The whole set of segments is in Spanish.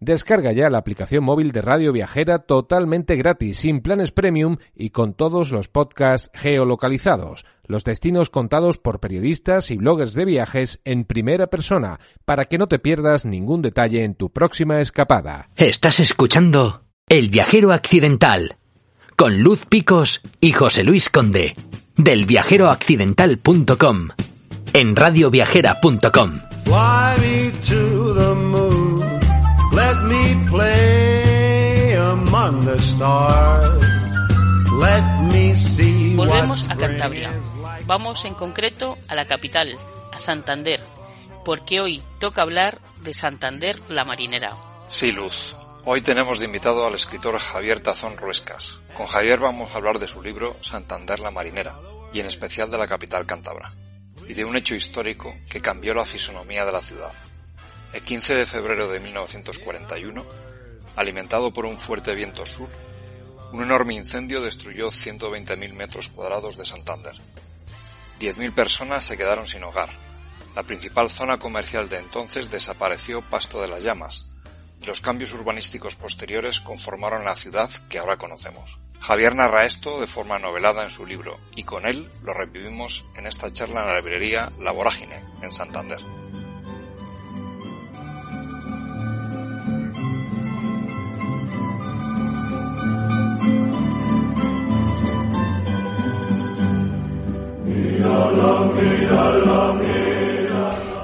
Descarga ya la aplicación móvil de Radio Viajera totalmente gratis, sin planes premium y con todos los podcasts geolocalizados, los destinos contados por periodistas y bloggers de viajes en primera persona, para que no te pierdas ningún detalle en tu próxima escapada. Estás escuchando El viajero accidental con Luz Picos y José Luis Conde del viajeroaccidental.com en radioviajera.com. Volvemos a Cantabria. spring is like. Vamos en concreto a la capital, a Santander, porque hoy toca hablar de Santander la marinera. Sí, Luz. Hoy tenemos de invitado al escritor Javier Tazón Ruescas. Con Javier vamos a hablar de su libro Santander la Marinera, y en especial de la capital cántabra, y de un hecho histórico que cambió la fisonomía de la ciudad. El 15 de febrero de 1941, alimentado por un fuerte viento sur, un enorme incendio destruyó 120.000 metros cuadrados de Santander. 10.000 personas se quedaron sin hogar. La principal zona comercial de entonces desapareció pasto de las llamas, los cambios urbanísticos posteriores conformaron la ciudad que ahora conocemos. Javier narra esto de forma novelada en su libro, y con él lo revivimos en esta charla en la librería La Vorágine, en Santander.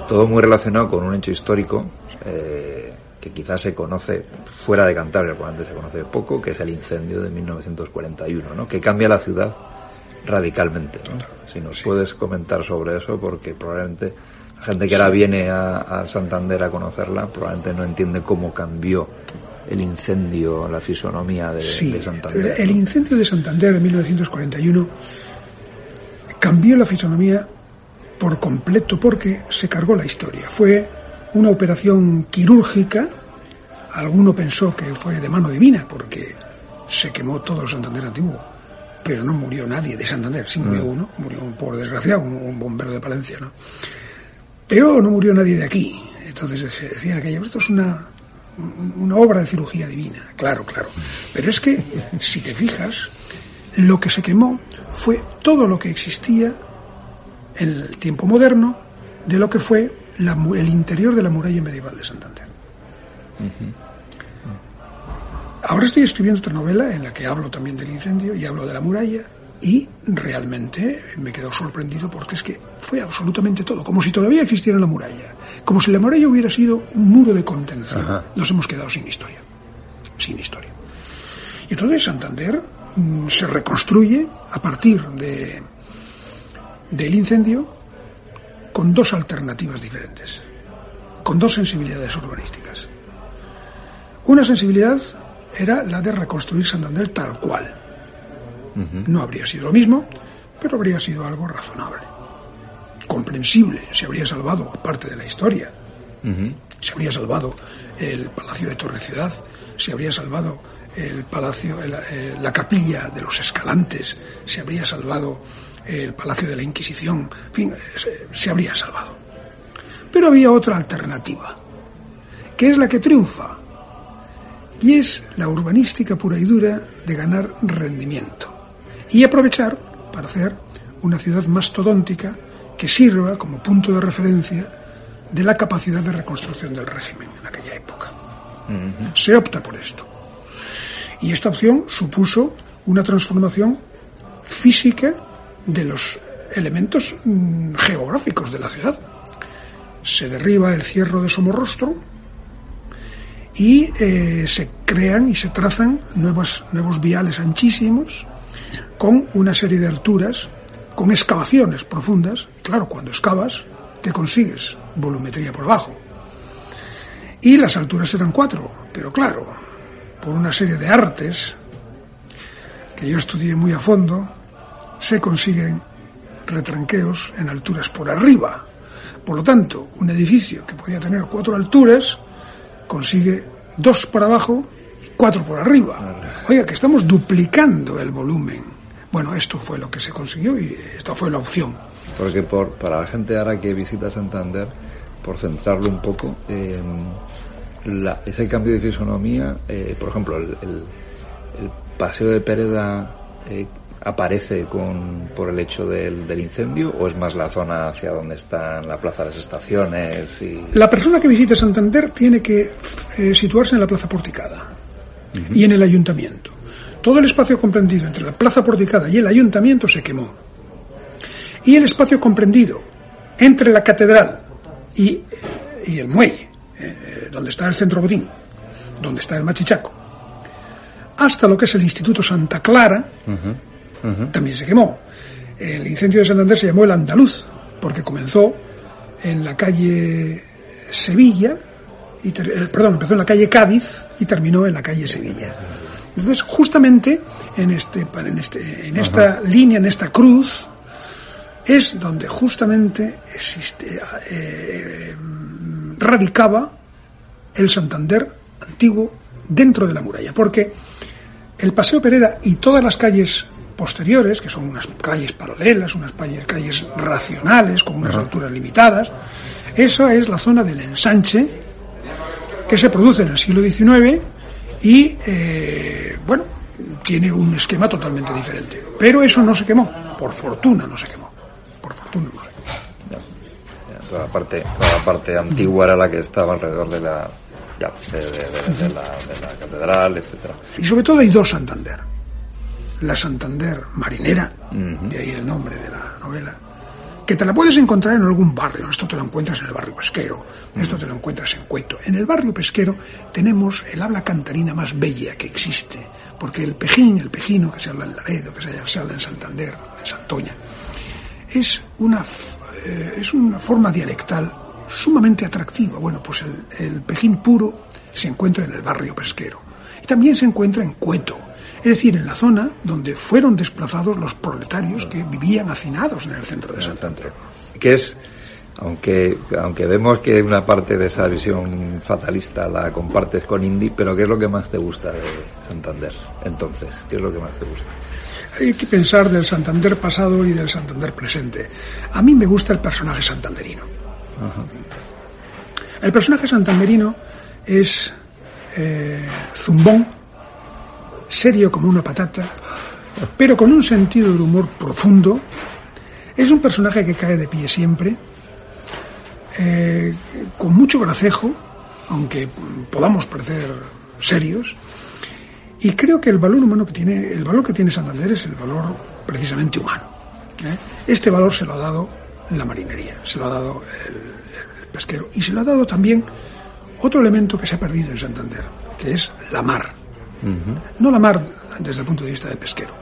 Todo muy relacionado con un hecho histórico eh, que quizás se conoce fuera de Cantabria, probablemente se conoce poco, que es el incendio de 1941, ¿no? que cambia la ciudad radicalmente. ¿no? Si nos puedes comentar sobre eso, porque probablemente la gente que ahora viene a, a Santander a conocerla probablemente no entiende cómo cambió el incendio, la fisonomía de, Sí, de Santander. el incendio de Santander de 1941 cambió la fisonomía por completo porque se cargó la historia. Fue una operación quirúrgica. Alguno pensó que fue de mano divina porque se quemó todo el Santander antiguo. Pero no murió nadie de Santander. Sí murió uno, murió un pobre desgraciado, un, un bombero de Palencia, ¿no? Pero no murió nadie de aquí. Entonces se decía en aquella, esto es una, una obra de cirugía divina. Claro, claro. Pero es que, si te fijas, lo que se quemó fue todo lo que existía en el tiempo moderno de lo que fue la el interior de la muralla medieval de Santander. Ahora estoy escribiendo otra novela en la que hablo también del incendio y hablo de la muralla y realmente me quedo sorprendido porque es que fue absolutamente todo, como si todavía existiera la muralla, como si la muralla hubiera sido un muro de contención. Ajá. Nos hemos quedado sin historia, sin historia. Y entonces Santander mm, se reconstruye a partir de, del incendio con dos alternativas diferentes, con dos sensibilidades urbanísticas. Una sensibilidad era la de reconstruir Santander tal cual. No habría sido lo mismo, pero habría sido algo razonable, comprensible, se habría salvado parte de la historia, se habría salvado el Palacio de Torre Ciudad, se habría salvado el Palacio, el- eh, la capilla de los Escalantes, se habría salvado el Palacio de la Inquisición, en fin, se, se habría salvado. Pero había otra alternativa, que es la que triunfa, y es la urbanística pura y dura de ganar rendimiento y aprovechar para hacer una ciudad mastodóntica que sirva como punto de referencia de la capacidad de reconstrucción del régimen en aquella época. Se opta por esto. Y esta opción supuso una transformación física de los elementos mm, geográficos de la ciudad. Se derriba el cierro de Somorrostro y eh, se crean y se trazan nuevos, viales anchísimos con una serie de alturas, con excavaciones profundas. Y claro, cuando excavas, ¿qué consigues? Volumetría por abajo. Y las alturas eran cuatro, pero claro, por una serie de artes que yo estudié muy a fondo, se consiguen retranqueos en alturas por arriba. Por lo tanto, un edificio que podía tener cuatro alturas consigue dos por abajo y cuatro por arriba. Oiga, que estamos duplicando el volumen. Bueno, esto fue lo que se consiguió y esta fue la opción. Porque por, para la gente ahora que visita Santander, por centrarlo un poco, eh, la- ese cambio de fisonomía, eh, por ejemplo, el, el- el paseo de Pereda eh, aparece con, por el hecho del, del incendio o es más la zona hacia donde están la plaza de las estaciones y La persona que visite Santander tiene que eh, situarse en la plaza porticada y en el ayuntamiento. Todo el espacio comprendido entre la plaza porticada y el ayuntamiento se quemó. Y el espacio comprendido entre la catedral y, y el muelle, eh, donde está el centro botín, donde está el machichaco, hasta lo que es el Instituto Santa Clara, también se quemó. El incendio de Santander se llamó el Andaluz, porque comenzó en la calle Sevilla, y eh, perdón, empezó en la calle Cádiz y terminó en la calle Sevilla. Entonces, justamente en, este, en, este, en esta línea, en esta cruz, es donde justamente existe, eh, radicaba el Santander antiguo dentro de la muralla, porque el Paseo Pereda y todas las calles posteriores, que son unas calles paralelas, unas calles, racionales, con unas alturas limitadas, esa es la zona del ensanche que se produce en el siglo XIX y, eh, bueno, tiene un esquema totalmente diferente. Pero eso no se quemó, por fortuna no se quemó, por fortuna no se quemó. Ya, toda la parte toda la parte antigua era la que estaba alrededor de la ya, de, de- de- de la, de la catedral etcétera Y sobre todo hay dos Santander. La Santander marinera, de ahí el nombre de la novela, que te la puedes encontrar en algún barrio. Esto te lo encuentras en el barrio pesquero, esto te lo encuentras en Cueto. En el barrio pesquero tenemos el habla cantarina más bella que existe, porque el pejín, el pejino que se habla en Laredo, que se habla en Santander, en Santoña, es una, eh, es una forma dialectal sumamente atractiva. Bueno, pues el, el pejín puro se encuentra en el barrio pesquero. Y también se encuentra en Cueto, es decir, en la zona donde fueron desplazados los proletarios que vivían hacinados en el centro de Santander. que es aunque aunque vemos que una parte de esa visión fatalista la compartes con Indy pero qué es lo que más te gusta de Santander entonces qué es lo que más te gusta Hay que pensar del Santander pasado y del Santander presente. A mí me gusta el personaje santanderino. El personaje santanderino es eh, zumbón, serio como una patata, pero con un sentido del humor profundo. Es un personaje que cae de pie siempre, eh, con mucho gracejo, aunque podamos parecer serios. Y creo que el valor humano que tiene, el valor que tiene Santander es el valor precisamente humano. ¿eh? Este valor se lo ha dado la marinería, se lo ha dado el, el pesquero y se lo ha dado también otro elemento que se ha perdido en Santander, que es la mar. No la mar desde el punto de vista de pesquero.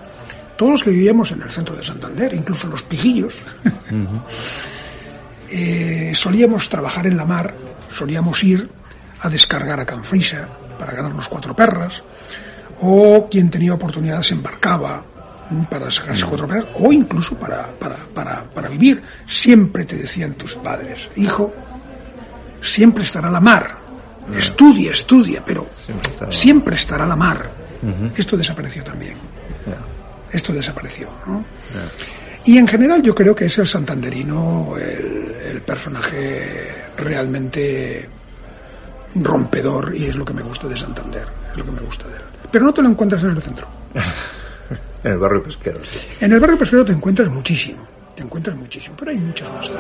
Todos los que vivíamos en el centro de Santander, incluso los pijillos, eh, solíamos trabajar en la mar, solíamos ir a descargar a Canfrisa para ganarnos cuatro perras, o quien tenía oportunidad se embarcaba para sacarse cuatro perras, o incluso para, para, para, para vivir. Siempre te decían tus padres, hijo, siempre estará la mar, estudia, estudia, pero Siempre estará. siempre estará la mar. Esto desapareció también esto desapareció. ¿no? Y en general yo creo que es el santanderino el, el personaje realmente rompedor y es lo que me gusta de Santander, es lo que me gusta de él. Pero no te lo encuentras en el centro. en el barrio pesquero sí. En el barrio pesquero te encuentras muchísimo, te encuentras muchísimo, pero hay muchas más.